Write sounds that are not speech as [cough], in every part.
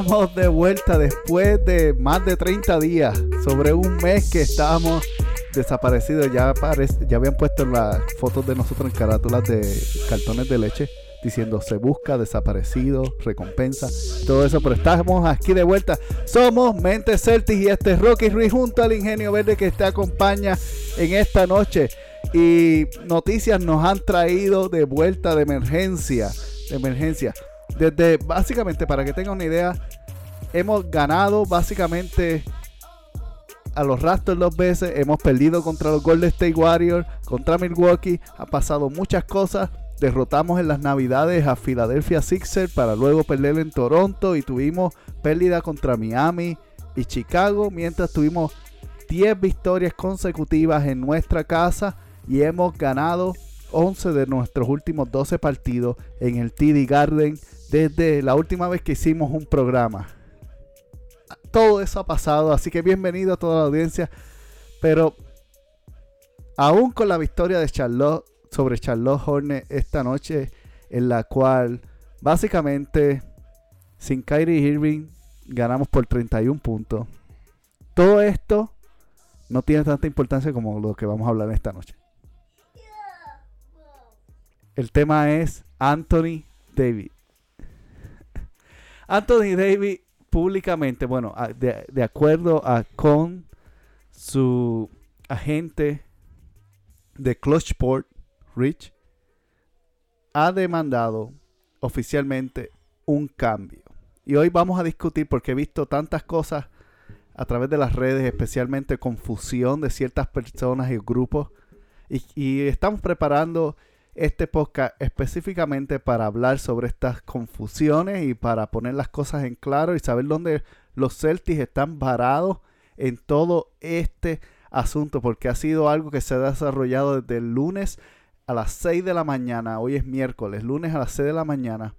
Estamos de vuelta después de más de 30 días, sobre un mes que estábamos desaparecidos. Ya, ya habían puesto las fotos de nosotros en carátulas de cartones de leche diciendo se busca, desaparecido, recompensa, todo eso. Pero estamos aquí de vuelta. Somos Mente Celtic y este es Rocky Ruiz junto al Ingenio Verde que te acompaña en esta noche. Y noticias nos han traído de vuelta de emergencia. De emergencia. Desde básicamente, para que tengan una idea, hemos ganado básicamente a los Raptors dos veces. Hemos perdido contra los Golden State Warriors, contra Milwaukee. Ha pasado muchas cosas. Derrotamos en las navidades a Philadelphia Sixers para luego perder en Toronto y tuvimos pérdida contra Miami y Chicago. Mientras tuvimos 10 victorias consecutivas en nuestra casa y hemos ganado 11 de nuestros últimos 12 partidos en el TD Garden desde la última vez que hicimos un programa. Todo eso ha pasado, así que bienvenido a toda la audiencia. Pero aún con la victoria de Charlotte sobre Charlotte Hornet esta noche, en la cual básicamente sin Kyrie Irving ganamos por 31 puntos. Todo esto no tiene tanta importancia como lo que vamos a hablar esta noche. El tema es Anthony Davis. Anthony Davis públicamente, bueno, de, acuerdo a con su agente de Clutchport, Rich, ha demandado oficialmente un cambio. Y hoy vamos a discutir porque he visto tantas cosas a través de las redes, especialmente confusión de ciertas personas y grupos. Y, y estamos preparando este podcast específicamente para hablar sobre estas confusiones y para poner las cosas en claro y saber dónde los Celtics están varados en todo este asunto, porque ha sido algo que se ha desarrollado desde el lunes a las 6 de la mañana, hoy es miércoles, lunes a las 6 de la mañana,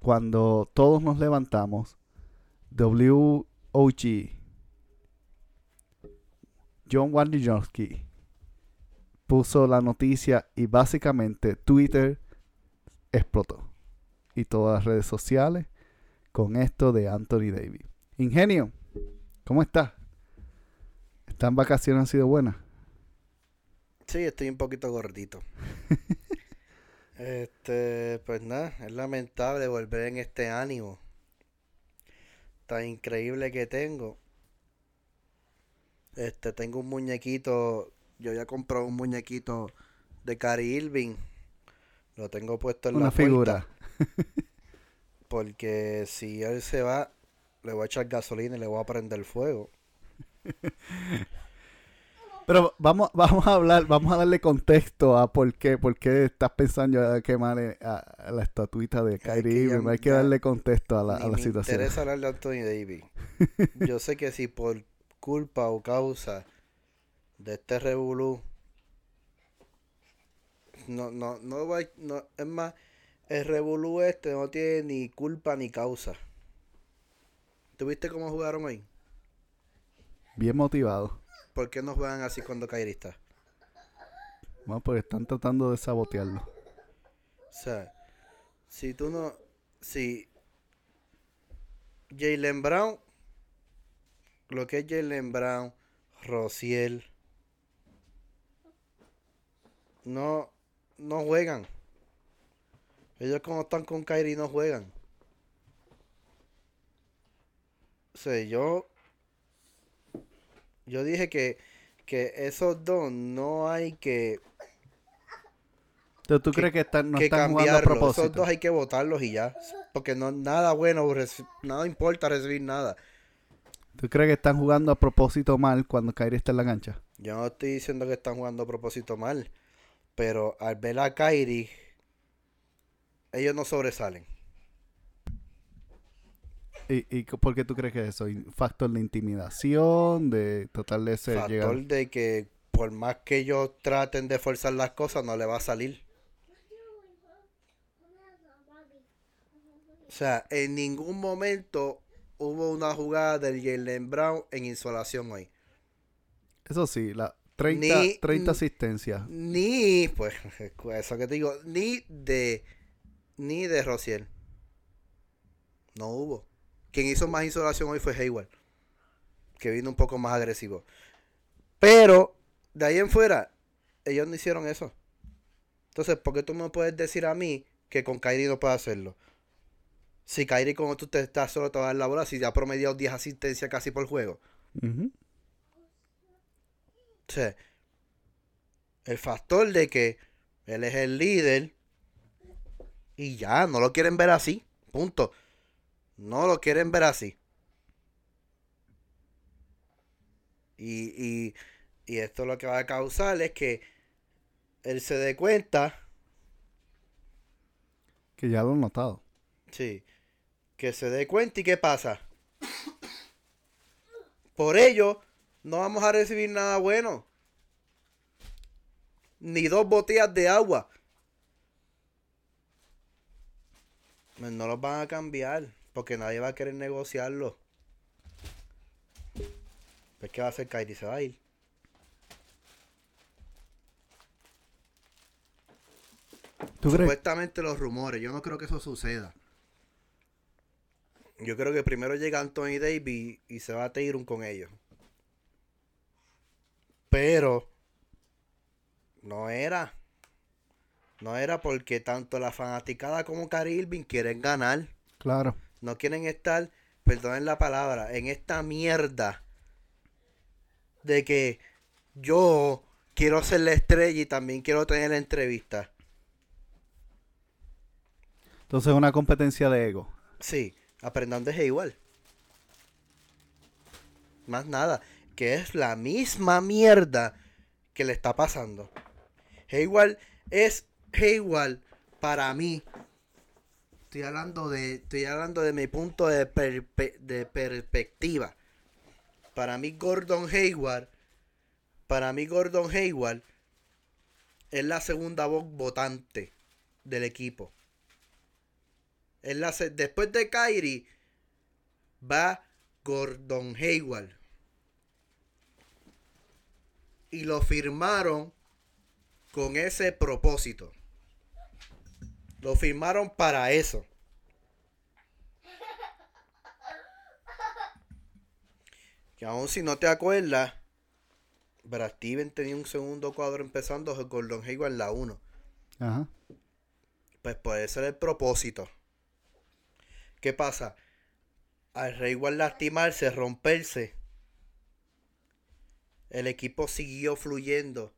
cuando todos nos levantamos, WOG, John Wandijonski, puso la noticia y básicamente Twitter explotó. Y todas las redes sociales con esto de Anthony Davis. Ingenio, ¿cómo estás? ¿Están vacaciones han sido buenas? Sí, estoy un poquito gordito. [laughs] este, pues nada, es lamentable volver en este ánimo tan increíble que tengo. Este, tengo un muñequito yo ya compré un muñequito de Cary Irving. Lo tengo puesto en Una la figura. Porque si él se va, le voy a echar gasolina y le voy a prender fuego. [laughs] Pero vamos, vamos a hablar, vamos a darle contexto a por qué, por qué estás pensando en quemar a, a la estatuita de Kyrie Irving. Hay que darle contexto a la, a la me situación. interesa hablar de Anthony Davis. [laughs] Yo sé que si por culpa o causa de este revolú no, no, no va, no, es más, el revolú este no tiene ni culpa ni causa. ¿Tuviste cómo jugaron hoy? Bien motivado. ¿Por qué no juegan así cuando Kyrie está? Bueno, porque están tratando de sabotearlo. O sea, si tú no. Si. Jalen Brown. Lo que es Jalen Brown. Rociel. No. No juegan. Ellos como están con Kyrie no juegan. O sea, yo. Yo dije que. Que esos dos no hay que Entonces, ¿tú que- crees que están, no que están jugando a cambiarlo. Esos propósito? dos hay que votarlos y ya. Porque no nada bueno, nada importa recibir nada. ¿Tú crees que están jugando a propósito mal cuando Kyrie está en la cancha? Yo no estoy diciendo que están jugando a propósito mal. Pero al ver a Kyrie, ellos no sobresalen. ¿Y, y por qué tú crees que es eso? ¿Un ¿Factor de intimidación? ¿De tratar de Factor llegar? de que por más que ellos traten de forzar las cosas, no le va a salir. O sea, en ningún momento hubo una jugada del Jalen Brown en insolación hoy. Eso sí, la 30, Ni- 30 asistencias. Ni, pues, [laughs] eso que te digo, ni de, ni de Rociel. No hubo. Quien hizo más insolación hoy fue Hayward. Que vino un poco más agresivo. Pero, de ahí en fuera, ellos no hicieron eso. Entonces, ¿por qué tú me puedes decir a mí que con Kyrie no puede hacerlo? Si Kyrie como tú te estás solo te va a dar la bola, si ya ha promediado 10 asistencias casi por juego. Ujú. O sea, el factor de que él es el líder y ya, no lo quieren ver así. Punto. No lo quieren ver así. Y, y, y esto lo que va a causar es que él se dé cuenta, Que ya lo he notado. sí, que se dé cuenta y qué pasa. Por ello, no vamos a recibir nada bueno. Ni dos botellas de agua. Pues No los van a cambiar. Porque nadie va a querer negociarlo. Pues ¿qué va a hacer Kyrie? Se va a ir. ¿Tú crees? Supuestamente los rumores. Yo no creo que eso suceda. Yo creo que primero llega Anthony Davis y se va a Tatum con ellos. Pero no era. No era porque tanto la fanaticada como Irving quieren ganar. Claro. No quieren estar, perdonen la palabra, en esta mierda de que yo quiero ser la estrella y también quiero tener la entrevista. Entonces es una competencia de ego. Sí, aprendan de igual. Más nada, que es la misma mierda que le está pasando. Hayward es Hayward para mí. Estoy hablando de, estoy hablando de mi punto de, perpe- de perspectiva. Para mí Gordon Hayward, para mí Gordon Hayward es la segunda voz votante del equipo. Es la después de Kyrie va Gordon Hayward. Y lo firmaron con ese propósito. Lo firmaron para eso. Que aún si no te acuerdas, Brad Steven tenía un segundo cuadro empezando Gordon Hayward en la 1. Ajá. Pues puede ser el propósito. ¿Qué pasa? Al Hayward lastimarse, romperse, el equipo siguió fluyendo.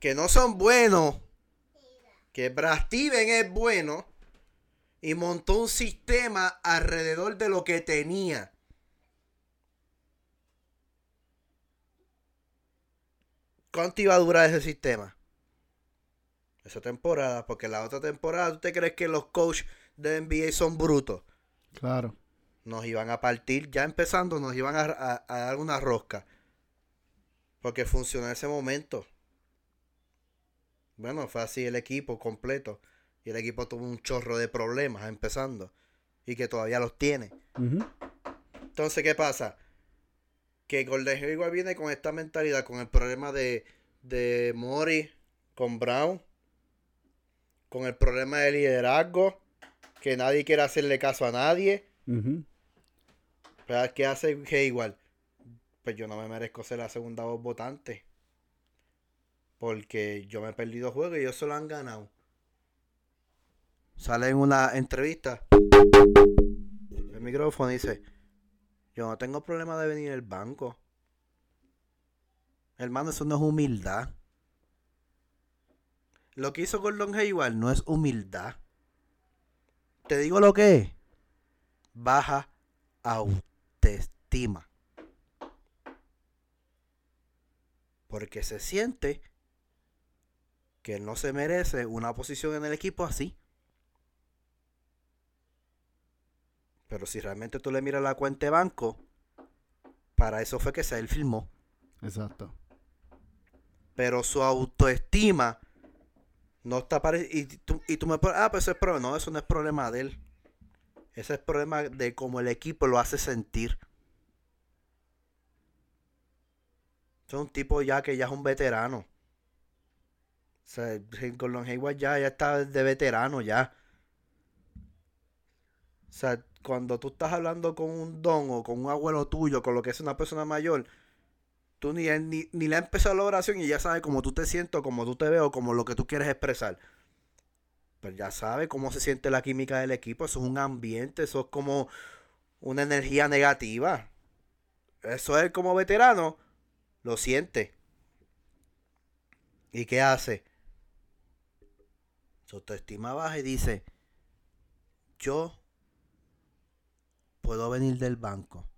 Que no son buenos. Que Brad Steven es bueno. Y montó un sistema alrededor de lo que tenía. ¿Cuánto iba a durar ese sistema? Esa temporada, porque la otra temporada, ¿tú te crees que los coaches de NBA son brutos? Claro. Nos iban a partir, ya empezando, nos iban a, a- a dar una rosca. Porque funcionó en ese momento. Bueno, fue así el equipo completo. Y el equipo tuvo un chorro de problemas empezando. Y que todavía los tiene. Entonces, ¿qué pasa? Que Golden igual viene con esta mentalidad, con el problema de, de Mori, con Brown, con el problema de liderazgo, que nadie quiere hacerle caso a nadie. Pero ¿qué hace igual? Pues yo no me merezco ser la segunda voz votante. Porque yo me he perdido juegos y ellos se lo han ganado. Sale en una entrevista. El micrófono dice, yo no tengo problema de venir al banco. Hermano, eso no es humildad. Lo que hizo Gordon Hayward no es humildad. Te digo lo que es. Baja autoestima. Porque se siente que él no se merece una posición en el equipo así. Pero si realmente tú le miras la cuenta de banco, para eso fue que se él filmó. Exacto. Pero su autoestima no está para y tú, y tú me pones, ah, pues eso es problema. No, eso no es problema de él. Ese es problema de cómo el equipo lo hace sentir. Es un tipo ya que ya es un veterano. O sea, Gordon Hayward ya, ya está de veterano ya. O sea, cuando tú estás hablando con un don o con un abuelo tuyo, con lo que es una persona mayor, tú ni, ni, ni le has empezado la oración y ya sabe cómo tú te sientes, cómo tú te veo, como lo que tú quieres expresar. Pues ya sabe cómo se siente la química del equipo. Eso es un ambiente, eso es como una energía negativa. Eso es como veterano, lo siente. ¿Y qué hace? Su autoestima baja y dice, yo puedo venir del banco.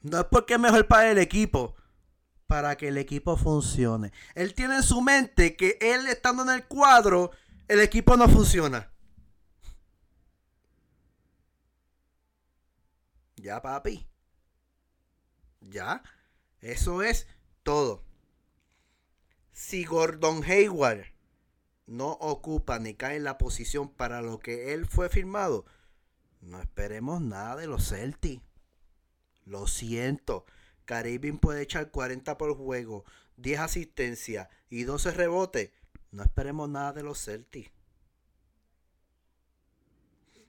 No es porque es mejor para el equipo, para que el equipo funcione. Él tiene en su mente que él estando en el cuadro, el equipo no funciona. Ya, papi. Ya. Eso es todo. Si Gordon Hayward no ocupa ni cae en la posición para lo que él fue firmado, no esperemos nada de los Celtics. Lo siento. Caribbean puede echar 40 por juego, 10 asistencias y 12 rebotes. No esperemos nada de los Celtics.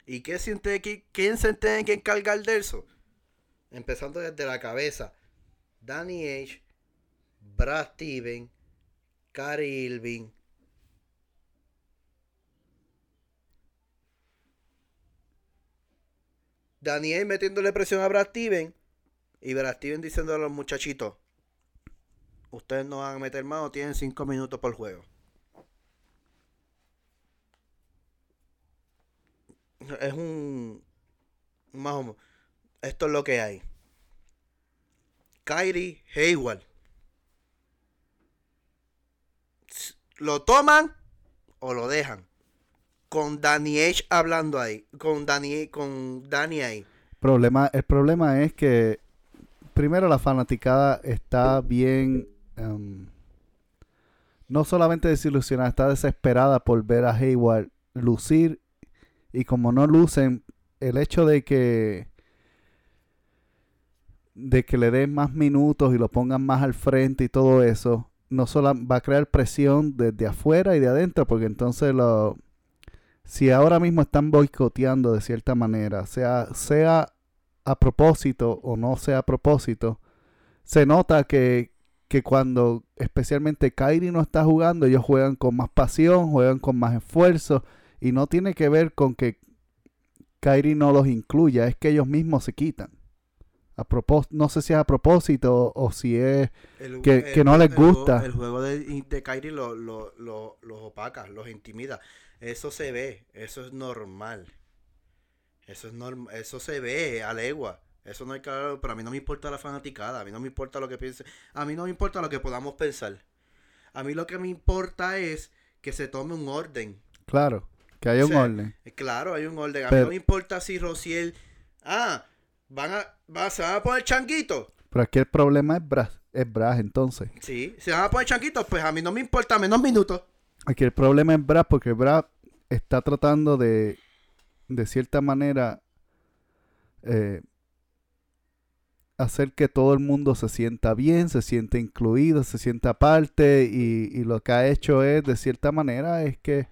¿Y qué siente quién se tiene que encargar de eso? Empezando desde la cabeza. Danny H, Brad Steven, Cary Irving, Daniel metiéndole presión a Brad Steven y Brad Steven diciendo a los muchachitos, ustedes no van a meter mano, tienen 5 minutos por juego. Es un... Más o menos. Esto es lo que hay. Kyrie Hayward. ¿Lo toman o lo dejan? Con Danny H hablando ahí. Con Danny, con Danny ahí. Problema, el problema es que primero la fanaticada está bien em, no solamente desilusionada, está desesperada por ver a Hayward lucir y como no lucen, el hecho de que de que le den más minutos y lo pongan más al frente y todo eso, no solo va a crear presión desde afuera y de adentro, porque entonces lo, si ahora mismo están boicoteando de cierta manera, sea, sea a propósito o no sea a propósito, se nota que, que cuando especialmente Kyrie no está jugando, ellos juegan con más pasión, juegan con más esfuerzo y no tiene que ver con que Kyrie no los incluya, es que ellos mismos se quitan. A no sé si es a propósito o, si es que, no les gusta. El, juego de, de Kyrie los lo, lo, opaca, los intimida. Eso se ve, eso es normal. Eso es normal, eso se ve a legua. Eso no hay que pero a mí no me importa la fanaticada, a mí no me importa lo que piense, a mí no me importa lo que podamos pensar. A mí lo que me importa es que se tome un orden. Claro, que haya un orden. Claro, hay un orden. A mí no me importa si Rociel, ah, van a, se van a poner changuitos. Pero aquí el problema es Bras, es Bras entonces. Sí, se van a poner changuitos, pues a mí no me importa menos minutos. Aquí el problema es Brad porque Brad está tratando de, de cierta manera, eh, hacer que todo el mundo se sienta bien, se sienta incluido, se sienta parte y, lo que ha hecho es, de cierta manera, es que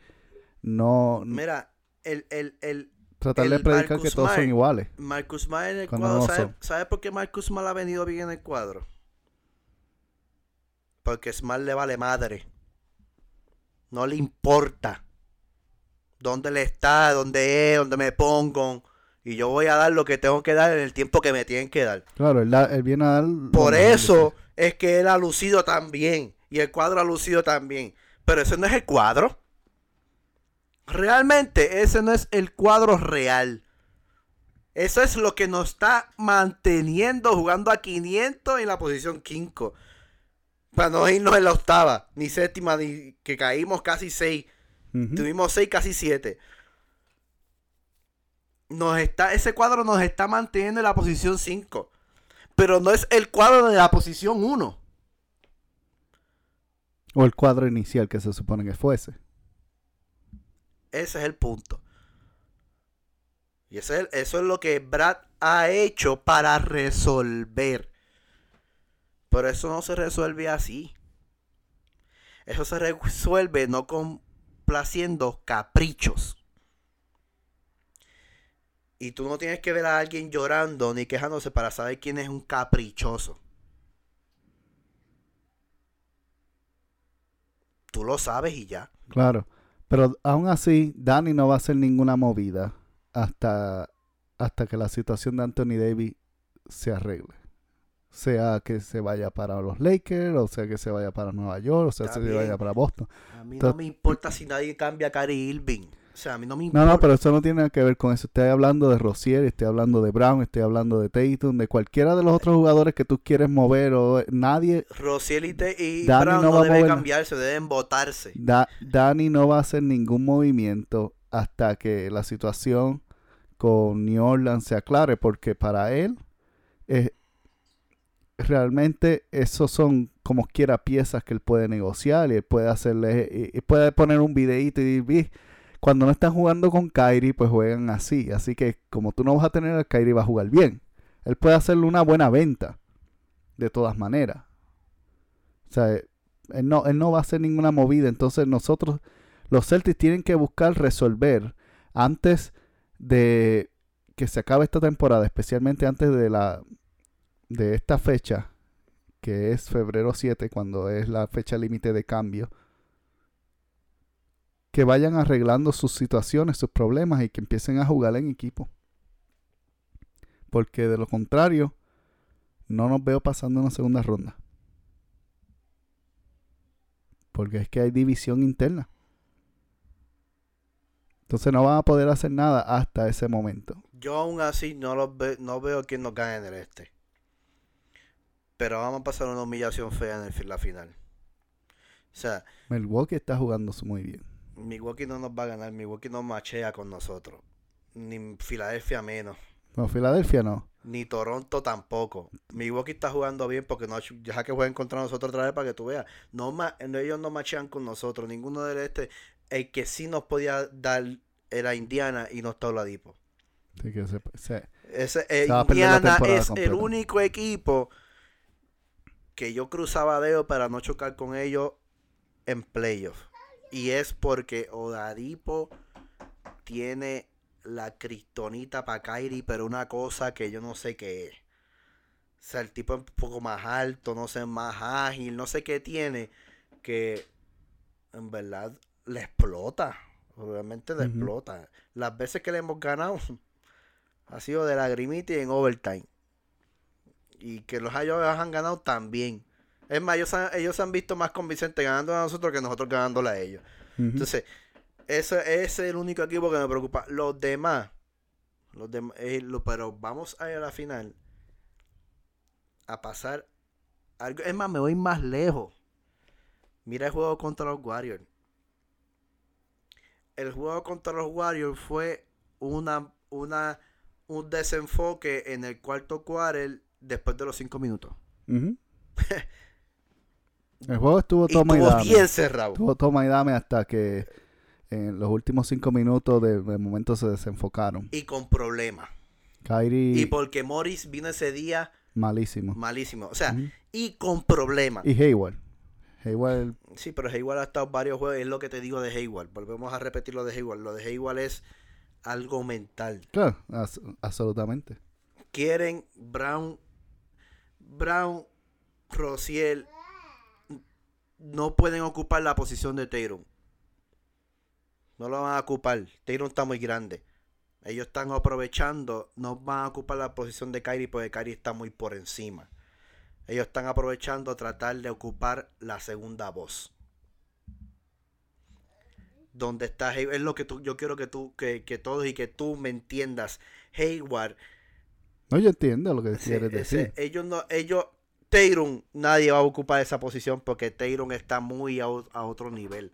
no... Mira, el... el, el tratar de predicar que todos son iguales. Marcus Mal en el cuadro, ¿sabe, ¿sabe, por qué Marcus Mal ha venido bien en el cuadro? Porque Smart le vale madre. No le importa dónde le está, dónde es, dónde me pongo. Y yo voy a dar lo que tengo que dar en el tiempo que me tienen que dar. Claro, él, viene a dar. Por eso es que él ha lucido tan bien. Y el cuadro ha lucido también. Pero ese no es el cuadro. Realmente ese no es el cuadro real. Eso es lo que nos está manteniendo jugando a 500 en la posición 5. Para no irnos en la octava, ni séptima, ni que caímos casi 6. Ujú. Tuvimos 6, casi 7. Nos está, ese cuadro nos está manteniendo en la posición 5. Pero no es el cuadro de la posición 1. O el cuadro inicial que se supone que fuese. Ese es el punto. Y ese es eso es lo que Brad ha hecho para resolver. Pero eso no se resuelve así. Eso se resuelve no complaciendo caprichos. Y tú no tienes que ver a alguien llorando ni quejándose para saber quién es un caprichoso. Tú lo sabes y ya. Claro. Pero aún así, Danny no va a hacer ninguna movida hasta, hasta que la situación de Anthony Davis se arregle. Sea que se vaya para los Lakers, o sea que se vaya para Nueva York, o sea que se vaya para Boston. A mí no me importa si nadie cambia a Kyrie Irving. O sea, a mí no me No, importa. no, pero eso no tiene nada que ver con eso. Estoy hablando de Rosier, estoy hablando de Brown, estoy hablando de Tatum, de cualquiera de los otros jugadores que tú quieres mover. o Nadie, Rociel y, Te- y Dani Brown no no, deben cambiarse, deben votarse. Da- Danny no va a hacer ningún movimiento hasta que la situación con New Orleans se aclare, porque para él eh, realmente esos son como quiera piezas que él puede negociar y él puede hacerle y, y puede poner un videíto y decir, "Vi, cuando no están jugando con Kyrie, pues juegan así. Así que como tú no vas a tener a Kyrie, va a jugar bien. Él puede hacerle una buena venta, de todas maneras. O sea, él no, él no va a hacer ninguna movida. Entonces nosotros, los Celtics tienen que buscar resolver antes de que se acabe esta temporada, especialmente antes de la de esta fecha, que es febrero 7, cuando es la fecha límite de cambio, que vayan arreglando sus situaciones, sus problemas y que empiecen a jugar en equipo. Porque de lo contrario, no nos veo pasando una segunda ronda. Porque es que hay división interna. Entonces no van a poder hacer nada hasta ese momento. Yo aún así no, los ve- no veo quién nos gane en el este. Pero vamos a pasar una humillación fea en el la final. O sea, Milwaukee está jugando muy bien. Milwaukee no nos va a ganar. Milwaukee no machea con nosotros. Ni Filadelfia menos. No, Filadelfia no. Ni Toronto tampoco. Milwaukee está jugando bien porque no, deja que jueguen contra nosotros otra vez para que tú veas. No, ma- ellos no machean con nosotros. Ninguno del este. El que sí nos podía dar era Indiana y no está Oladipo. Así que se- se- Ese, eh, Se Indiana es el único equipo que yo cruzaba dedos para no chocar con ellos en playoff. Y es porque Oladipo tiene la cristonita para Kyrie, pero una cosa que yo no sé qué es. O sea, el tipo es un poco más alto, no sé, más ágil, no sé qué tiene, que en verdad le explota. Obviamente le Ujú. explota. Las veces que le hemos ganado [laughs] ha sido de lagrimita y en overtime. Y que los ellos han ganado también. Es más, ellos, han- ellos se han visto más convincentes ganando a nosotros que nosotros ganándole a ellos. Entonces, ese, ese es el único equipo que me preocupa. Los demás, los demás, eh, lo- pero vamos a ir a la final a pasar algo. Es más, me voy más lejos. Mira el juego contra los Warriors. El juego contra los Warriors fue una, una, un desenfoque en el cuarto quarter después de los cinco minutos. [laughs] El juego estuvo toma y, estuvo dame. bien cerrado. Estuvo toma y dame hasta que en los últimos cinco minutos de, de momento se desenfocaron. Y con problemas. Kyrie, Y porque Morris vino ese día malísimo. malísimo. O sea, y con problemas. Y Hayward. Hayward, Sí, pero Hayward ha estado varios juegos. Es lo que te digo de Hayward. Volvemos a repetir lo de Hayward. Lo de Hayward es algo mental. claro, as- absolutamente. Quieren Brown, Brown, Rociel. No pueden ocupar la posición de Tatum. No lo van a ocupar. Tatum está muy grande. Ellos están aprovechando. No van a ocupar la posición de Kyrie porque Kyrie está muy por encima. Ellos están aprovechando a tratar de ocupar la segunda voz. Donde está Hayward, es lo que tú, yo quiero que tú, que, que todos y que tú me entiendas. Hayward, No, yo entiendo lo que quieres decir. ellos no, ellos, Tayron, nadie va a ocupar esa posición porque Tayron está muy a, otro nivel.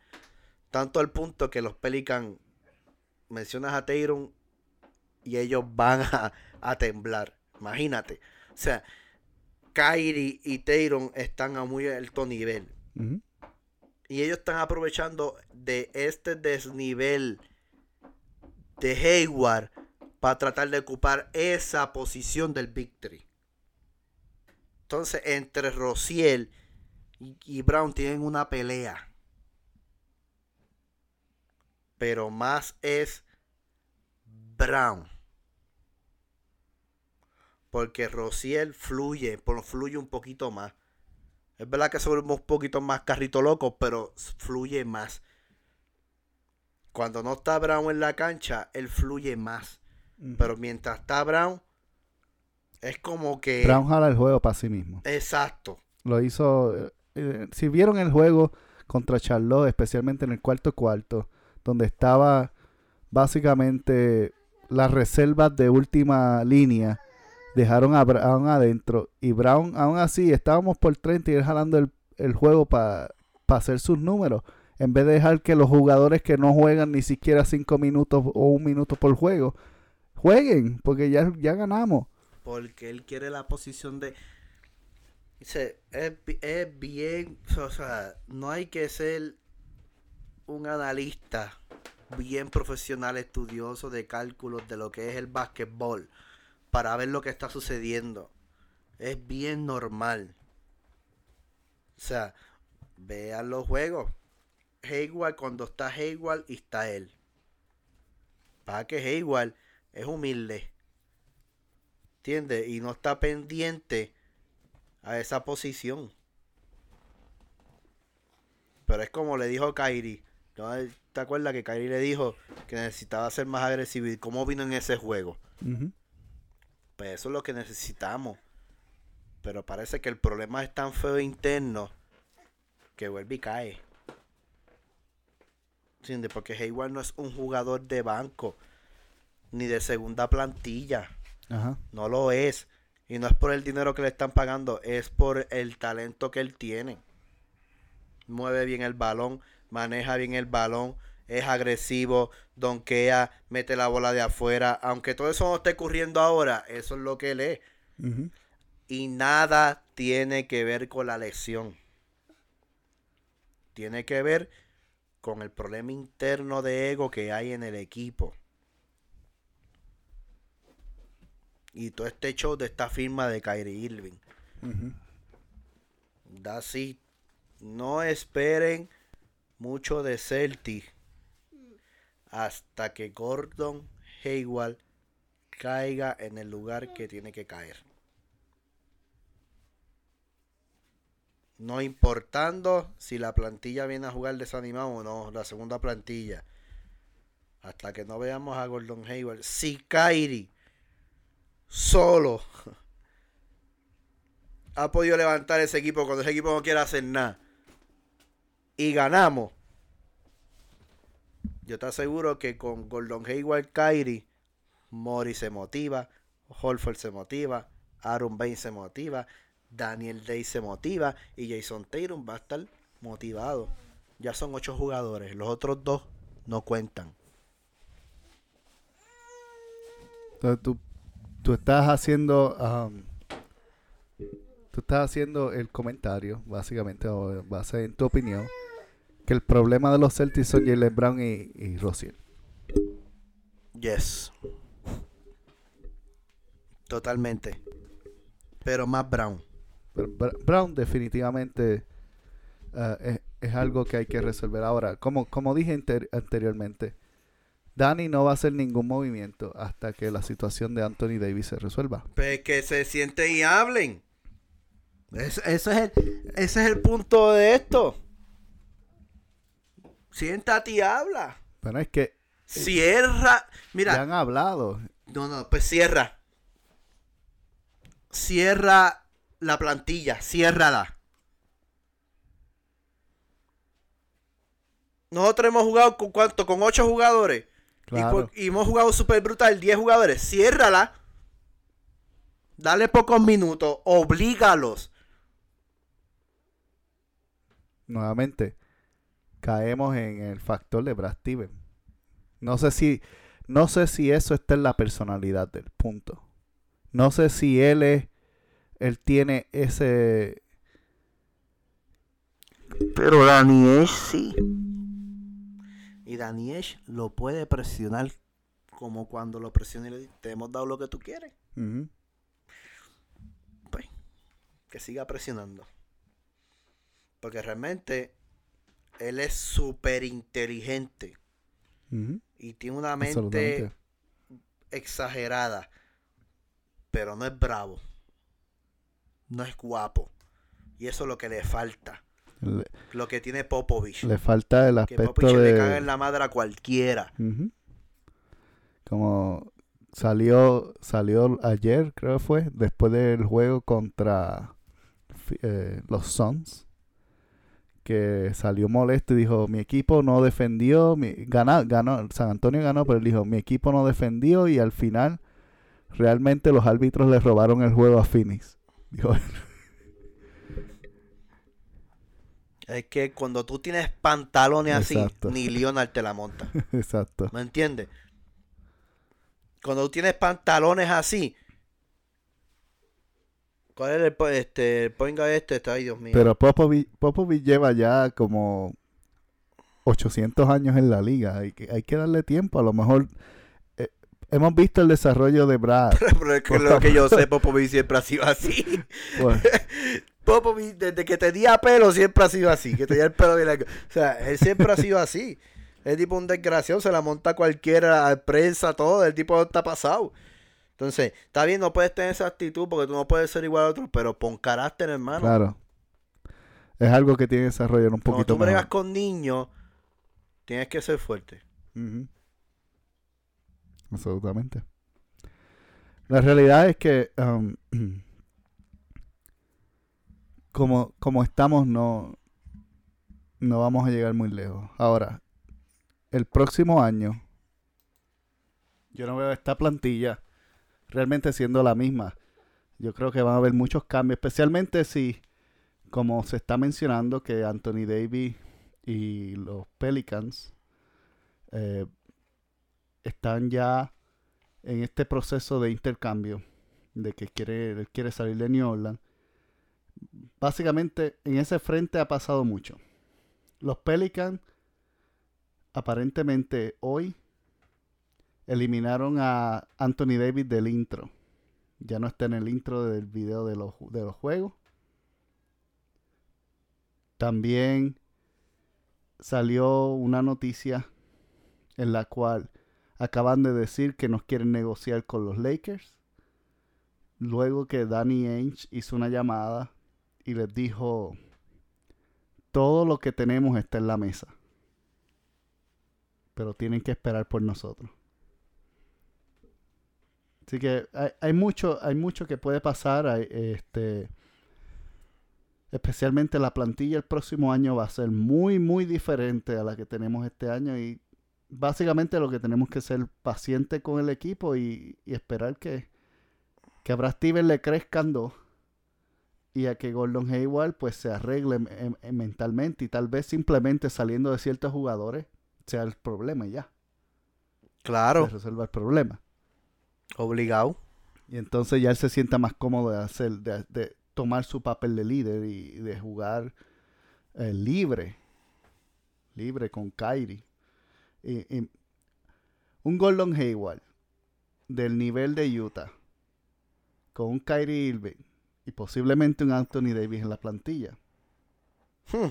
Tanto al punto que los Pelican mencionas a Tayron y ellos van [laughs] a, a temblar. Imagínate. O sea, Kyrie y Tayron están a muy alto nivel. Y ellos están aprovechando de este desnivel de Hayward para tratar de ocupar esa posición del Victory. Entonces, entre Rociel y, y Brown tienen una pelea. Pero más es Brown. Porque Rociel fluye, fluye un poquito más. Es verdad que somos un poquito más carrito loco, pero fluye más. Cuando no está Brown en la cancha, él fluye más. Pero mientras está Brown, es como que... Brown jala el juego para sí mismo. Exacto. Lo hizo. eh, eh, si vieron el juego contra Charlotte, especialmente en el cuarto cuarto, donde estaba básicamente las reservas de última línea, dejaron a Brown adentro. Y Brown, aún así, estábamos por 30 y él jalando el, el juego para hacer sus números. En vez de dejar que los jugadores que no juegan ni siquiera 5 minutos o un minuto por juego, jueguen, porque ya, ya ganamos. Porque él quiere la posición de... Dice, es, es bien... O sea, no hay que ser un analista bien profesional, estudioso de cálculos de lo que es el básquetbol para ver lo que está sucediendo. Es bien normal. O sea, vean los juegos. Hayward cuando está Hayward y está él. Para que Hayward es humilde. ¿Entiendes? Y no está pendiente a esa posición. Pero es como le dijo Kyrie. ¿No ¿Te acuerdas que Kyrie le dijo que necesitaba ser más agresivo? ¿Y cómo vino en ese juego? Pues eso es lo que necesitamos. Pero parece que el problema es tan feo interno que vuelve y cae. ¿Entiendes? Porque Hayward no es un jugador de banco ni de segunda plantilla. Ajá. No lo es. Y no es por el dinero que le están pagando, es por el talento que él tiene. Mueve bien el balón, maneja bien el balón, es agresivo, donkea, mete la bola de afuera. Aunque todo eso no esté ocurriendo ahora, eso es lo que él es. Y nada tiene que ver con la lesión. Tiene que ver con el problema interno de ego que hay en el equipo. Y todo este show de esta firma de Kyrie Irving. That's it. No esperen mucho de Celtic hasta que Gordon Hayward caiga en el lugar que tiene que caer. No importando si la plantilla viene a jugar desanimado o no, la segunda plantilla. Hasta que no veamos a Gordon Hayward. Si Kyrie solo ha podido levantar ese equipo cuando ese equipo no quiere hacer nada y ganamos, yo te aseguro que con Gordon Hayward, Kyrie, Mori se motiva, Holford se motiva, Aaron Bain se motiva, Daniel Day se motiva y Jason Tatum va a estar motivado. Ya son ocho jugadores, los otros dos no cuentan. Tú, tú estás haciendo um, tú estás haciendo el comentario, básicamente, o base en tu opinión, que el problema de los Celtics son Jalen Brown y, y. Yes. Totalmente. Pero más Brown. Pero Br- Brown definitivamente uh, es, es algo que hay que resolver ahora. Como, como dije ante- anteriormente, Danny no va a hacer ningún movimiento hasta que la situación de Anthony Davis se resuelva. Pues que se sienten y hablen. Es- ese, es el, ese es el punto de esto. Siéntate y habla. Pero es que Cierra. ya Mira, han hablado. no, no, pues cierra. Cierra la plantilla, ciérrala. Nosotros hemos jugado con cuánto, con ocho jugadores. Y, Claro. por- y hemos jugado súper brutal, 10 jugadores. Ciérrala. Dale pocos minutos. Oblígalos. nuevamente caemos en el factor de Brad Steven. No sé si no sé si eso está en la personalidad del punto. No sé si él es él tiene ese Pero Daniel sí. Y Daniel lo puede presionar como cuando lo presiona y le dice, te hemos dado lo que tú quieres. Pues, que siga presionando. Porque realmente él es súper inteligente y tiene una mente exagerada. Pero no es bravo. No es guapo. Y eso es lo que le falta. Le, Lo que tiene Popovich. le falta el que aspecto Popovich le caga de en la madre a cualquiera. Como salió salió ayer creo que fue después del juego contra eh, los Suns que salió molesto y dijo mi equipo no defendió mi, gana- ganó San Antonio ganó pero él dijo mi equipo no defendió y al final realmente los árbitros le robaron el juego a Phoenix dijo [laughs] Es que cuando tú tienes pantalones así, ni Leonard te la monta. [laughs] exacto ¿Me entiendes? Cuando tú tienes pantalones así. ¿Cuál es el este, el point este? Ay, Dios mío. pero Popovich, Popovich lleva ya como 800 años en la liga hay que, hay que darle tiempo a lo mejor eh, hemos visto el desarrollo de Brad [laughs] Pero es que lo que yo sé, Popovich siempre ha sido así. Pues, [laughs] Popovich, desde que tenía pelo, siempre ha sido así. Que tenía el pelo bien largo. O sea, él siempre ha sido así. Es tipo un desgraciado, se la monta cualquiera, a prensa, todo. El tipo está pasado. Entonces, está bien, no puedes tener esa actitud porque tú no puedes ser igual a otros, pero pon carácter, hermano. claro es algo que tiene que desarrollar un Cuando poquito tú bregas con niños, tienes que ser fuerte. Ujú. absolutamente la realidad es que um, [clears throat] como como estamos no no vamos a llegar muy lejos ahora el próximo año yo no veo esta plantilla realmente siendo la misma. Yo creo que van a haber muchos cambios, especialmente si, como se está mencionando, que Anthony Davis y los Pelicans eh, están ya en este proceso de intercambio, de que quiere, quiere salir de New Orleans. Básicamente, en ese frente ha pasado mucho. Los Pelicans, aparentemente hoy, eliminaron a Anthony Davis del intro. Ya no está en el intro del video de los, de los juegos. También salió una noticia en la cual acaban de decir que nos quieren negociar con los Lakers. Luego que Danny Ainge hizo una llamada y les dijo, todo lo que tenemos está en la mesa. Pero tienen que esperar por nosotros. Así que hay, hay mucho, hay mucho que puede pasar. este, especialmente la plantilla el próximo año va a ser muy, muy diferente a la que tenemos este año. Y básicamente lo que tenemos que ser paciente con el equipo y, esperar que, que a Brad le crezcan dos. Y a que Gordon Hayward pues se arregle mentalmente y tal vez simplemente saliendo de ciertos jugadores sea el problema y ya. Claro, Se resuelva el problema. obligado. Y entonces ya él se sienta más cómodo de hacer, de, de tomar su papel de líder y de jugar eh, libre. Libre con Kyrie. Y- y un Gordon Hayward del nivel de Utah. Con un Kyrie Irving. Y posiblemente un Anthony Davis en la plantilla. Hmm.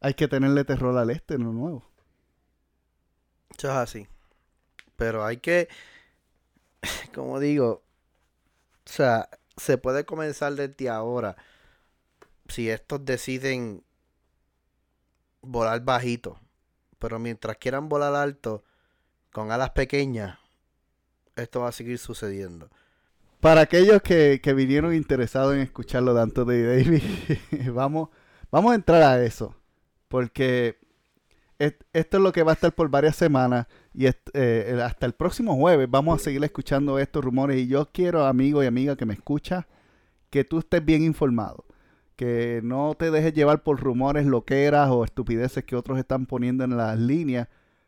Hay que tenerle terror al este en lo nuevo. Eso es así. Pero hay que, [laughs] como digo, o sea, se puede comenzar desde ahora. Si estos deciden volar bajito, pero mientras quieran volar alto, con alas pequeñas, esto va a seguir sucediendo. Para aquellos que, vinieron interesados en escucharlo de Anthony Davis, [laughs] vamos, vamos a entrar a eso. Porque est- esto es lo que va a estar por varias semanas. Y eh, hasta el próximo jueves vamos a seguir escuchando estos rumores. Y yo quiero, amigo y amiga que me escucha, que tú estés bien informado. Que no te dejes llevar por rumores, loqueras o estupideces que otros están poniendo en las líneas.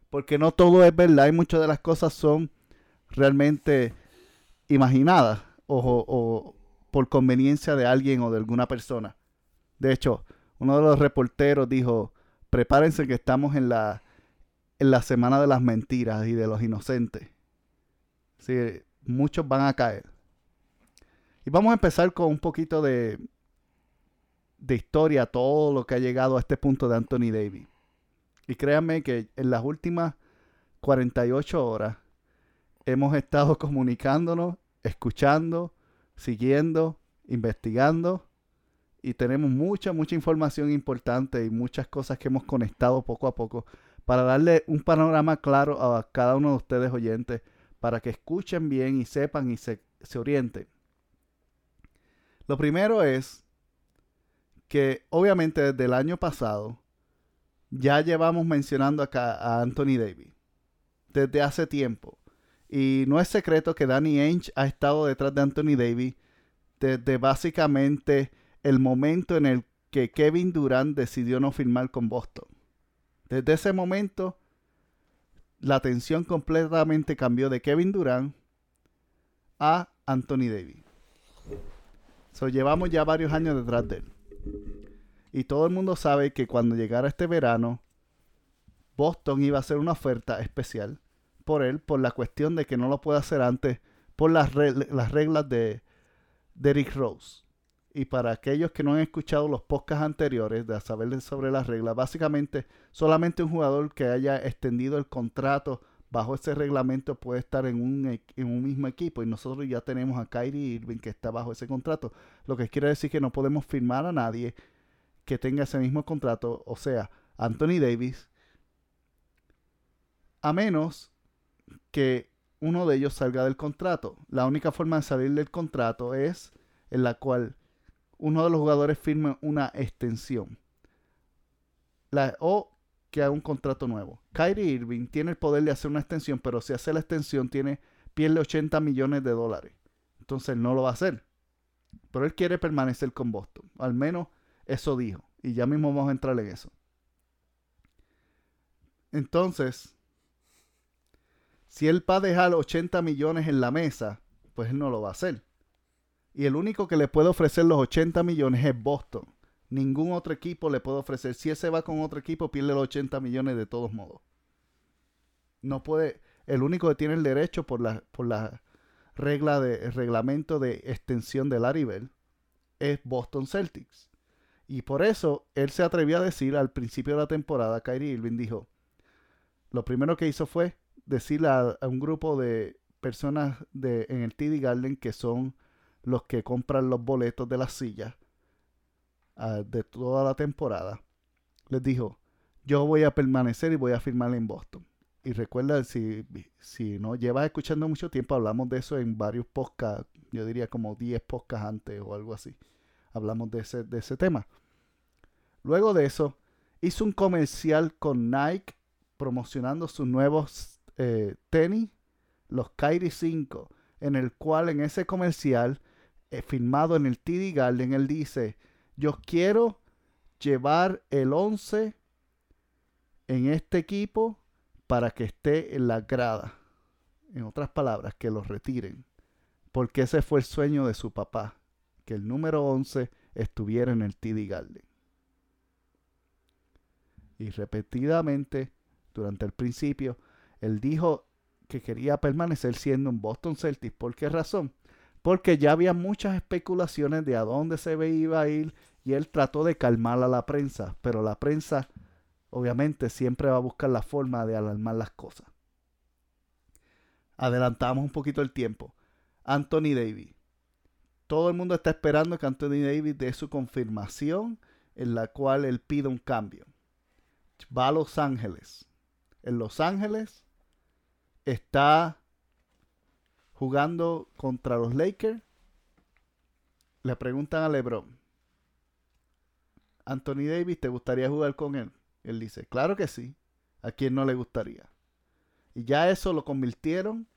Porque no todo es verdad y muchas de las cosas son realmente imaginadas o, o por conveniencia de alguien o de alguna persona. De hecho, uno de los reporteros dijo, prepárense que estamos en la, en la semana de las mentiras y de los inocentes. Sí, muchos van a caer. Y vamos a empezar con un poquito de, de historia, todo lo que ha llegado a este punto de Anthony Davis. Y créanme que en las últimas 48 horas hemos estado [laughs] comunicándonos, escuchando, siguiendo, investigando y tenemos mucha, mucha información importante y muchas cosas que hemos conectado poco a poco para darle un panorama claro a cada uno de ustedes oyentes para que escuchen bien y sepan y se, se orienten. Lo primero es que obviamente desde el año pasado ya llevamos mencionando acá a Anthony Davis desde hace tiempo. Y no es secreto que Danny Ainge ha estado detrás de Anthony Davis desde básicamente el momento en el que Kevin Durant decidió no firmar con Boston. Desde ese momento, la atención completamente cambió de Kevin Durant a Anthony Davis. So, llevamos ya varios años detrás de él. Y todo el mundo sabe que cuando llegara este verano, Boston iba a hacer una oferta especial por él, por la cuestión de que no lo puede hacer antes, por las, re- las reglas de, de Rick Rose. Y para aquellos que no han escuchado los podcasts anteriores de saber sobre las reglas, básicamente solamente un jugador que haya extendido el contrato bajo ese reglamento puede estar en un, e- en un mismo equipo. Y nosotros ya tenemos a Kyrie Irving que está bajo ese contrato. Lo que quiere decir que no podemos firmar a nadie que tenga ese mismo contrato, o sea, Anthony Davis, a menos que uno de ellos salga del contrato. La única forma de salir del contrato es en la cual uno de los jugadores firme una extensión. La, o que haga un contrato nuevo. Kyrie Irving tiene el poder de hacer una extensión, pero si hace la extensión tiene pierde 80 millones de dólares. Entonces no lo va a hacer. Pero él quiere permanecer con Boston. Al menos eso dijo. Y ya mismo vamos a entrar en eso. Entonces, si él va a dejar 80 millones en la mesa, pues él no lo va a hacer. Y el único que le puede ofrecer los 80 millones es Boston. Ningún otro equipo le puede ofrecer. Si ese va con otro equipo, pierde los 80 millones de todos modos. No puede. El único que tiene el derecho por la, por la regla de reglamento de extensión del Larry Bell es Boston Celtics. Y por eso él se atrevió a decir al principio de la temporada, Kyrie Irving dijo, lo primero que hizo fue decirle a, un grupo de personas de, en el TD Garden que son los que compran los boletos de las sillas ah, de toda la temporada, les dijo, yo voy a permanecer y voy a firmar en Boston. Y recuerda, si, si no llevas escuchando mucho tiempo, hablamos de eso en varios podcasts, yo diría como 10 podcasts antes o algo así. Hablamos de ese, de ese tema. Luego de eso, hizo un comercial con Nike promocionando sus nuevos eh, tenis, los Kyrie 5, en el cual en ese comercial, eh, filmado en el TD Garden, él dice, yo quiero llevar el 11 en este equipo para que esté en la grada. En otras palabras, que lo retiren. Porque ese fue el sueño de su papá, que el número 11 estuviera en el TD Garden. Y repetidamente, durante el principio, él dijo que quería permanecer siendo un Boston Celtics. ¿Por qué razón? Porque ya había muchas especulaciones de a dónde se iba a ir y él trató de calmar a la prensa, pero la prensa obviamente siempre va a buscar la forma de alarmar las cosas. Adelantamos un poquito el tiempo. Anthony Davis. Todo el mundo está esperando que Anthony Davis dé su confirmación en la cual él pide un cambio. Va a Los Ángeles. En Los Ángeles está jugando contra los Lakers le preguntan a LeBron, Anthony Davis, ¿te gustaría jugar con él? Él dice, claro que sí. ¿A quién no le gustaría? Y ya eso lo convirtieron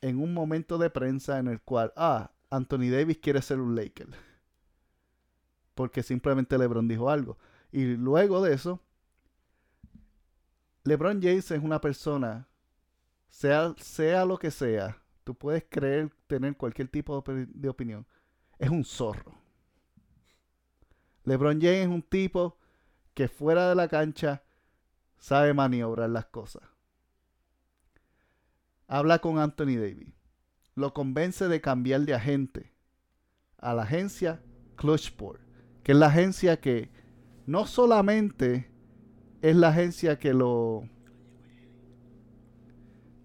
en un momento de prensa en el cual, ah, Anthony Davis quiere ser un Laker. [laughs] Porque simplemente LeBron dijo algo. Y luego de eso, LeBron James es una persona, sea, sea lo que sea, tú puedes creer tener cualquier tipo de opinión, es un zorro. LeBron James es un tipo que fuera de la cancha sabe maniobrar las cosas. Habla con Anthony Davis. Lo convence de cambiar de agente a la agencia Clutchport, que es la agencia que no solamente es la agencia que lo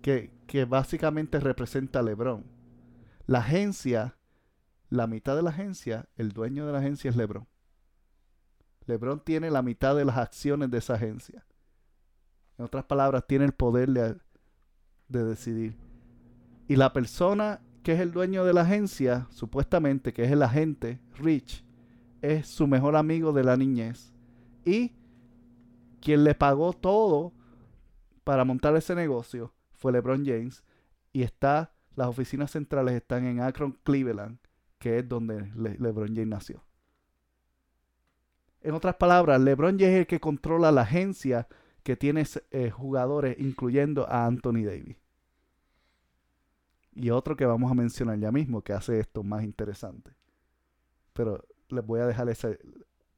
que, básicamente representa a LeBron. La agencia, la mitad de la agencia, el dueño de la agencia es LeBron. LeBron tiene la mitad de las acciones de esa agencia. En otras palabras, tiene el poder de, de decidir. Y la persona que es el dueño de la agencia, supuestamente que es el agente, Rich, es su mejor amigo de la niñez. Y quien le pagó todo para montar ese negocio fue LeBron James. Y está, las oficinas centrales están en Akron, Cleveland, que es donde LeBron James nació. En otras palabras, LeBron James es el que controla la agencia que tiene eh, jugadores, incluyendo a Anthony Davis. Y otro que vamos a mencionar ya mismo, que hace esto más interesante. Pero les voy a dejar ese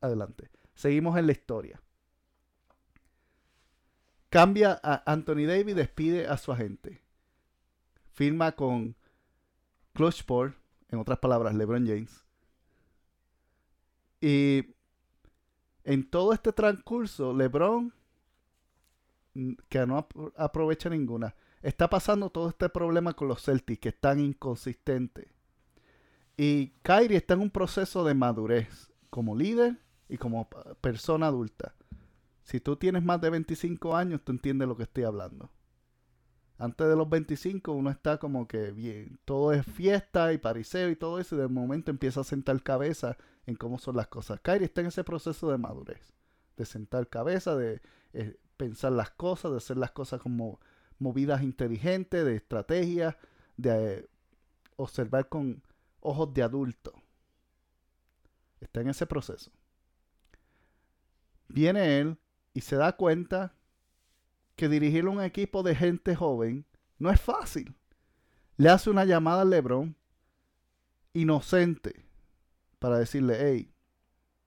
adelante. Seguimos en la historia. Cambia a Anthony Davis, despide a su agente. Firma con Clutchport, en otras palabras, LeBron James. Y en todo este transcurso, LeBron, que no aprovecha ninguna, está pasando todo este problema con los Celtics, que están inconsistentes. Y Kyrie está en un proceso de madurez como líder y como persona adulta. Si tú tienes más de 25 años, tú entiendes lo que estoy hablando. Antes de los 25 uno está como que bien, todo es fiesta y pariseo y todo eso y de momento empieza a sentar cabeza en cómo son las cosas. Kyrie está en ese proceso de madurez, de sentar cabeza, de eh, pensar las cosas, de hacer las cosas como movidas inteligentes, de estrategia, de eh, observar con ojos de adulto. Está en ese proceso. Viene él y se da cuenta que dirigir un equipo de gente joven no es fácil. Le hace una llamada a Lebron inocente para decirle, hey,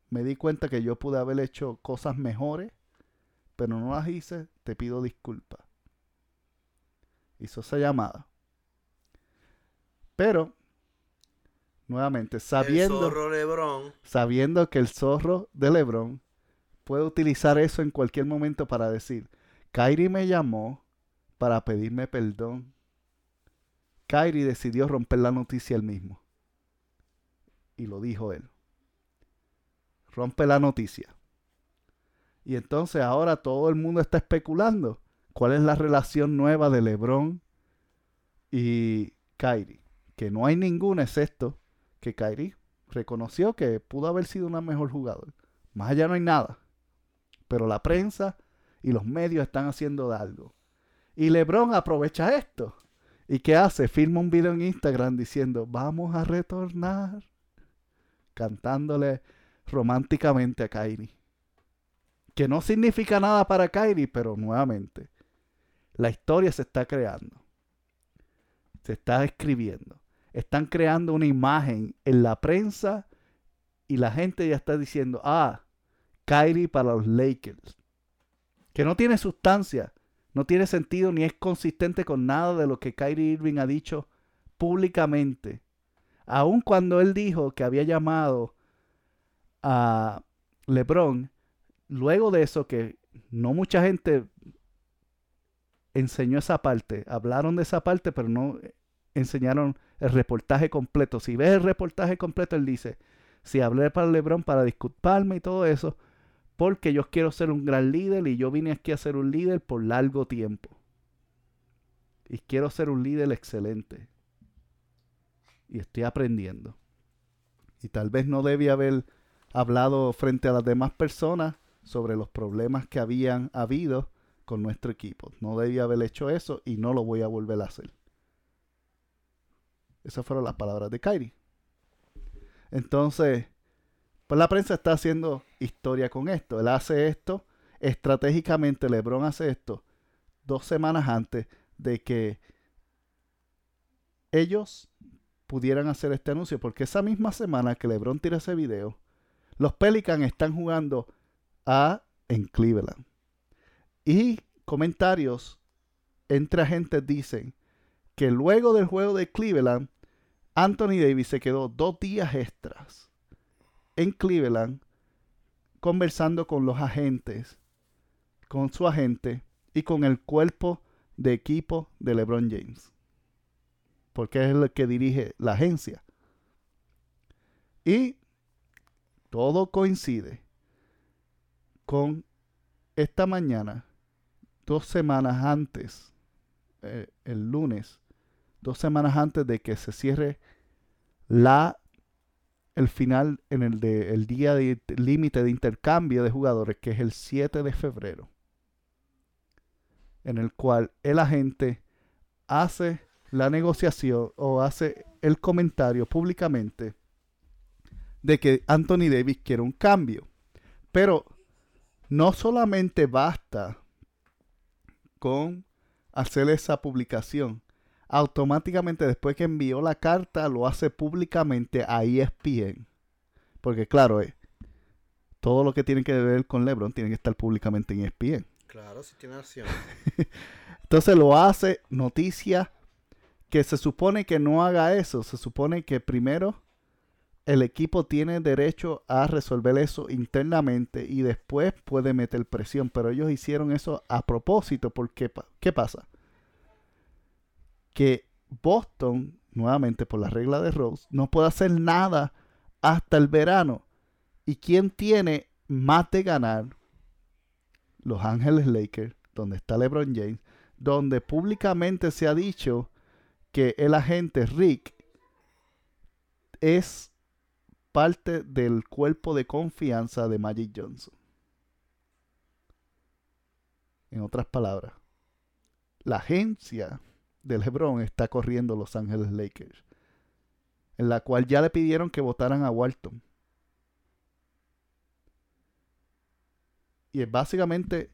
me di cuenta que yo pude haber hecho cosas mejores, pero no las hice, te pido disculpas. Hizo esa llamada. Pero, nuevamente, sabiendo, sabiendo que el zorro de Lebron puede utilizar eso en cualquier momento para decir, Kairi me llamó para pedirme perdón. Kairi decidió romper la noticia él mismo y lo dijo él. Rompe la noticia. Y entonces ahora todo el mundo está especulando cuál es la relación nueva de LeBron y Kyrie. Que no hay ninguna excepto que Kyrie reconoció que pudo haber sido una mejor jugador. Más allá no hay nada. Pero la prensa y los medios están haciendo algo. Y LeBron aprovecha esto. ¿Y qué hace? Firma un video en Instagram diciendo, vamos a retornar cantándole románticamente a Kairi. Que no significa nada para Kairi, pero nuevamente, la historia se está creando. Se está escribiendo. Están creando una imagen en la prensa y la gente ya está diciendo, ah, Kyrie para los Lakers. Que no tiene sustancia, no tiene sentido ni es consistente con nada de lo que Kyrie Irving ha dicho públicamente aun cuando él dijo que había llamado a LeBron, luego de eso que no mucha gente enseñó esa parte, hablaron de esa parte, pero no enseñaron el reportaje completo. Si ves el reportaje completo, él dice, si hablé para LeBron para disculparme y todo eso, porque yo quiero ser un gran líder y yo vine aquí a ser un líder por largo tiempo. Y quiero ser un líder excelente y estoy aprendiendo. Y tal vez no debía haber hablado frente a las demás personas sobre los problemas que habían habido con nuestro equipo. No debía haber hecho eso y no lo voy a volver a hacer. Esas fueron las palabras de Kyrie. Entonces, pues la prensa está haciendo historia con esto. Él hace esto estratégicamente. LeBron hace esto dos semanas antes de que ellos pudieran hacer este anuncio. Porque esa misma semana que LeBron tira ese video, los Pelicans están jugando a en Cleveland. Y comentarios entre agentes dicen que luego del juego de Cleveland, Anthony Davis se quedó dos días extras en Cleveland conversando con los agentes, con su agente y con el cuerpo de equipo de LeBron James. Porque es el que dirige la agencia. Y todo coincide con esta mañana, dos semanas antes, eh, el lunes, dos semanas antes de que se cierre la el final en el, de, el día de límite de intercambio de jugadores, que es el 7 de febrero, en el cual el agente hace la negociación o hace el comentario públicamente de que Anthony Davis quiere un cambio. Pero no solamente basta con hacer esa publicación, automáticamente después que envió la carta lo hace públicamente a ESPN. Porque claro, eh, todo lo que tiene que ver con LeBron tiene que estar públicamente en ESPN. Claro, si tiene acción. [laughs] Entonces lo hace noticia que se supone que no haga eso. Se supone que primero el equipo tiene derecho a resolver eso internamente y después puede meter presión. Pero ellos hicieron eso a propósito porque, ¿qué pasa? Que Boston, nuevamente por la regla de Rose, no puede hacer nada hasta el verano. ¿Y quién tiene más de ganar? Los Ángeles Lakers, donde está LeBron James, donde públicamente se ha dicho que el agente Rick es parte del cuerpo de confianza de Magic Johnson. En otras palabras, la agencia de LeBron está corriendo Los Ángeles Lakers, en la cual ya le pidieron que votaran a Walton. Y es básicamente,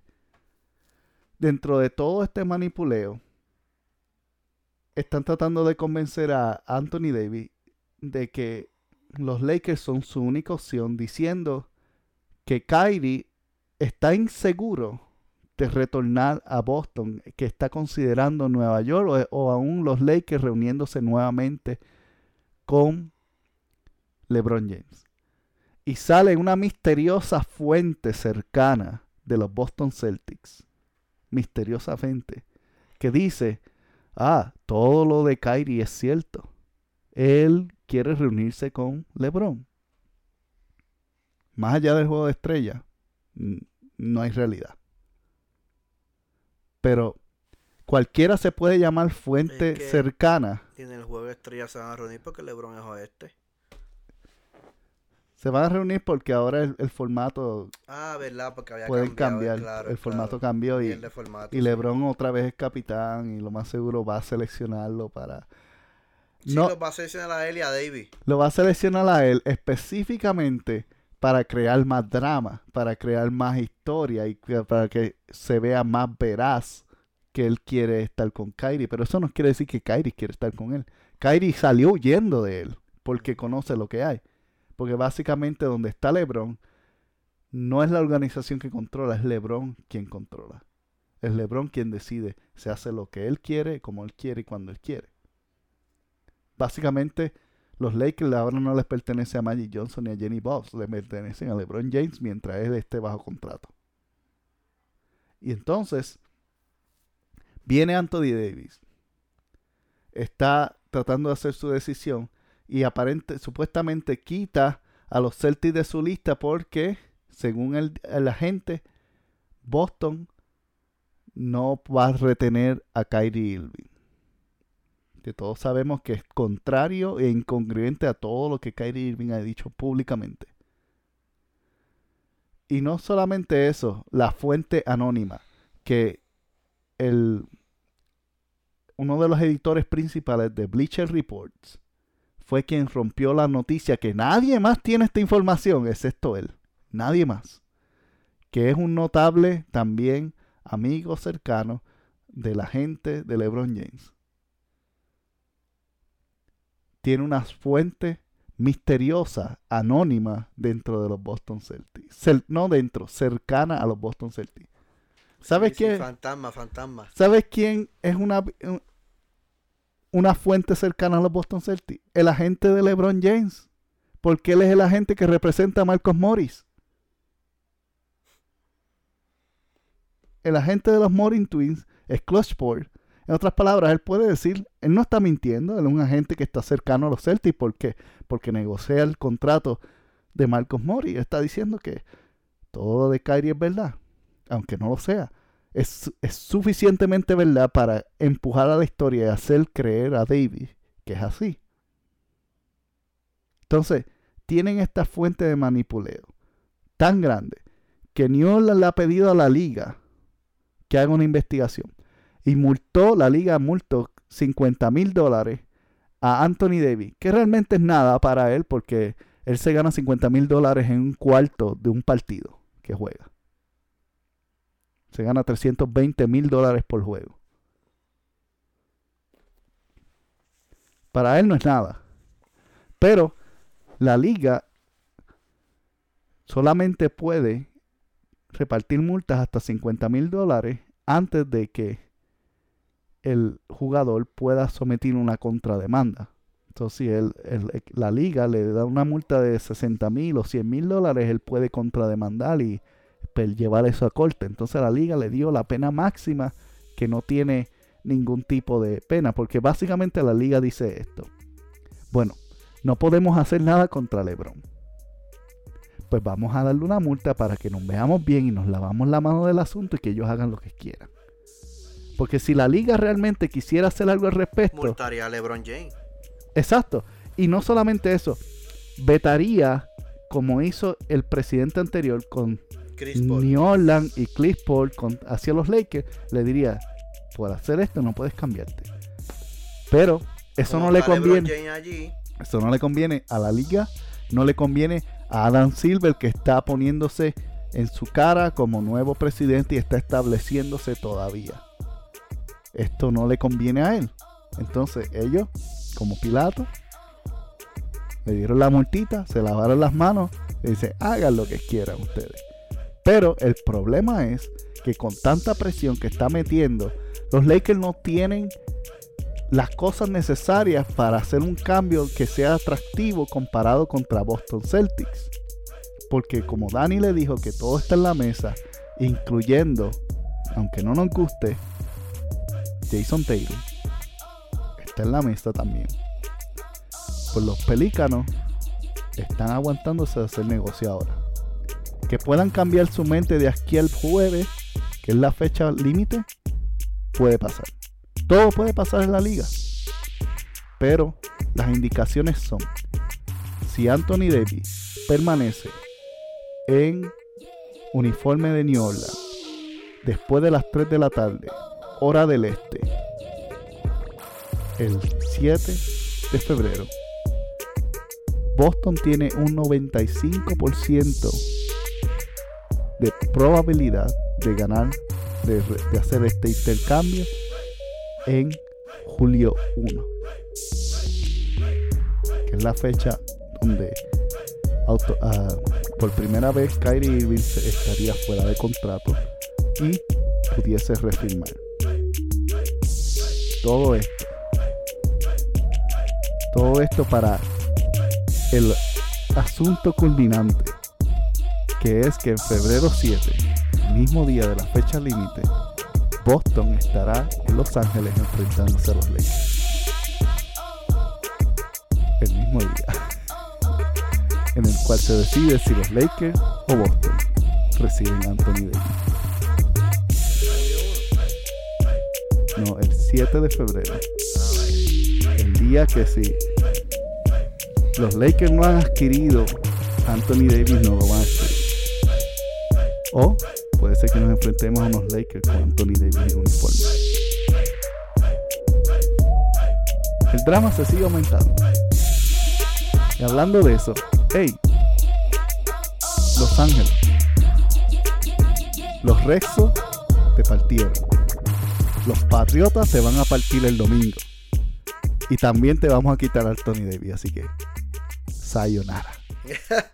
dentro de todo este manipuleo, están tratando de convencer a Anthony Davis de que los Lakers son su única opción, diciendo que Kyrie está inseguro de retornar a Boston, que está considerando Nueva York o, aún los Lakers reuniéndose nuevamente con LeBron James. Y sale una misteriosa fuente cercana de los Boston Celtics, misteriosa fuente, que dice, ah, todo lo de Kyrie es cierto. Él quiere reunirse con LeBron. Más allá del juego de estrella, no hay realidad pero cualquiera se puede llamar fuente cercana. Y en el juego de estrellas se van a reunir porque LeBron es oeste. Se van a reunir porque ahora el, formato. Ah, ¿verdad? Porque había pueden cambiar. el formato cambió y, y LeBron otra vez es capitán y lo más seguro va a seleccionarlo para. Sí, no, lo va a seleccionar a él y a David. Lo va a seleccionar a él específicamente para crear más drama, para crear más historia y para que se vea más veraz que él quiere estar con Kyrie. Pero eso no quiere decir que Kyrie quiere estar con él. Kyrie salió huyendo de él porque conoce lo que hay. Porque básicamente donde está LeBron no es la organización que controla, es LeBron quien controla. Es LeBron quien decide. Se hace lo que él quiere, como él quiere y cuando él quiere. Básicamente los Lakers ahora no les pertenece a Magic Johnson ni a Jenny Boss, le pertenecen a LeBron James mientras él esté bajo contrato. Y entonces viene Anthony Davis, está tratando de hacer su decisión y aparente, supuestamente quita a los Celtics de su lista porque, según el, el agente, Boston no va a retener a Kyrie Irving. Que todos sabemos que es contrario e incongruente a todo lo que Kyrie Irving ha dicho públicamente. Y no solamente eso, la fuente anónima, que el, uno de los editores principales de Bleacher Reports fue quien rompió la noticia que nadie más tiene esta información, excepto él. Nadie más. Que es un notable también amigo cercano de la gente de LeBron James. Tiene una fuente misteriosa, anónima dentro de los Boston Celtics. no dentro, cercana a los Boston Celtics. ¿Sabes quién? fantasma, fantasma. ¿Sabes quién es una, una fuente cercana a los Boston Celtics? El agente de LeBron James. Porque él es el agente que representa a Marcos Morris. El agente de los Morris Twins es Clutchport. En otras palabras, él puede decir, él no está mintiendo, él es un agente que está cercano a los Celtics. ¿Por qué? Porque negocia el contrato de Marcos Morris. Está diciendo que todo de Kyrie es verdad, aunque no lo sea. Es, es, suficientemente verdad para empujar a la historia y hacer creer a David que es así. Entonces, tienen esta fuente de manipuleo tan grande que New Orleans le ha pedido a la liga que haga una investigación y multó, la liga multó 50 mil dólares a Anthony Davis, que realmente es nada para él porque él se gana 50 mil dólares en un cuarto de un partido que juega. Se gana 320 mil dólares por juego. Para él no es nada. Pero la liga solamente puede repartir multas hasta 50 mil dólares antes de que el jugador pueda someter una contrademanda. Entonces, si el, la liga le da una multa de 60 mil o 100 mil dólares, él puede contrademandar y llevar eso a corte. Entonces, la liga le dio la pena máxima que no tiene ningún tipo de pena, porque básicamente la liga dice esto. Bueno, no podemos hacer nada contra LeBron. Pues vamos a darle una multa para que nos veamos bien y nos lavamos la mano del asunto y que ellos hagan lo que quieran. Porque si la liga realmente quisiera hacer algo al respecto. Multaría a LeBron James. Exacto. Y no solamente eso. Vetaría, como hizo el presidente anterior con New Orleans y Chris Paul hacia los Lakers, le diría: por hacer esto no puedes cambiarte. Pero eso no le conviene. Eso no le conviene a la liga, no le conviene a Adam Silver que está poniéndose en su cara como nuevo presidente y está estableciéndose todavía esto no le conviene a él. Entonces ellos, como Pilato, le dieron la multita, se lavaron las manos y dice, hagan lo que quieran ustedes. Pero el problema es que con tanta presión que está metiendo, los Lakers no tienen las cosas necesarias para hacer un cambio que sea atractivo comparado contra Boston Celtics. Porque como Dani le dijo que todo está en la mesa, incluyendo, aunque no nos guste, Jason Taylor está en la mesa también. Pues los pelícanos están aguantándose de hacer negocio ahora. Que puedan cambiar su mente de aquí al jueves, que es la fecha límite, puede pasar. Todo puede pasar en la liga. Pero las indicaciones son, si Anthony Davis permanece en uniforme de New Orleans después de las 3 de la tarde hora del este, el 7 de febrero, Boston tiene un 95% de probabilidad de ganar, de, hacer este intercambio en julio 1, que es la fecha donde ah, por primera vez Kyrie Irving estaría fuera de contrato y pudiese refirmar todo esto. Todo esto para el asunto culminante, que es que en febrero 7, el mismo día de la fecha límite, Boston estará en Los Ángeles enfrentándose a los Lakers. El mismo día. En el cual se decide si los Lakers o Boston reciben a Anthony Davis. No, el 7 de febrero. día que si los Lakers no han adquirido Anthony Davis no lo van a adquirir. O puede ser que nos enfrentemos a unos Lakers con Anthony Davis en uniforme. El drama se sigue aumentando. Y hablando de eso, hey, Los Ángeles, los Rexos te partieron. Los Patriotas se van a partir el domingo. Y también te vamos a quitar al Tony Davis, así que sayonara. [laughs]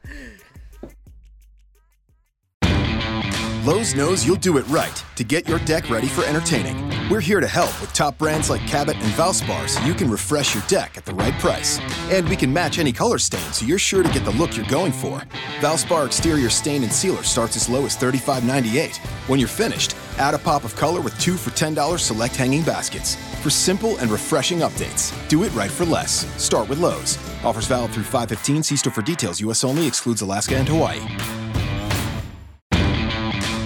Lowe's knows you'll do it right to get your deck ready for entertaining. We're here to help with top brands like Cabot and Valspar so you can refresh your deck at the right price. And we can match any color stain so you're sure to get the look you're going for. Valspar exterior stain and sealer starts as low as $35.98. When you're finished, add a pop of color with two for $10 select hanging baskets. For simple and refreshing updates, do it right for less. Start with Lowe's. Offers valid through 515. See store for details. U.S. only. Excludes Alaska and Hawaii.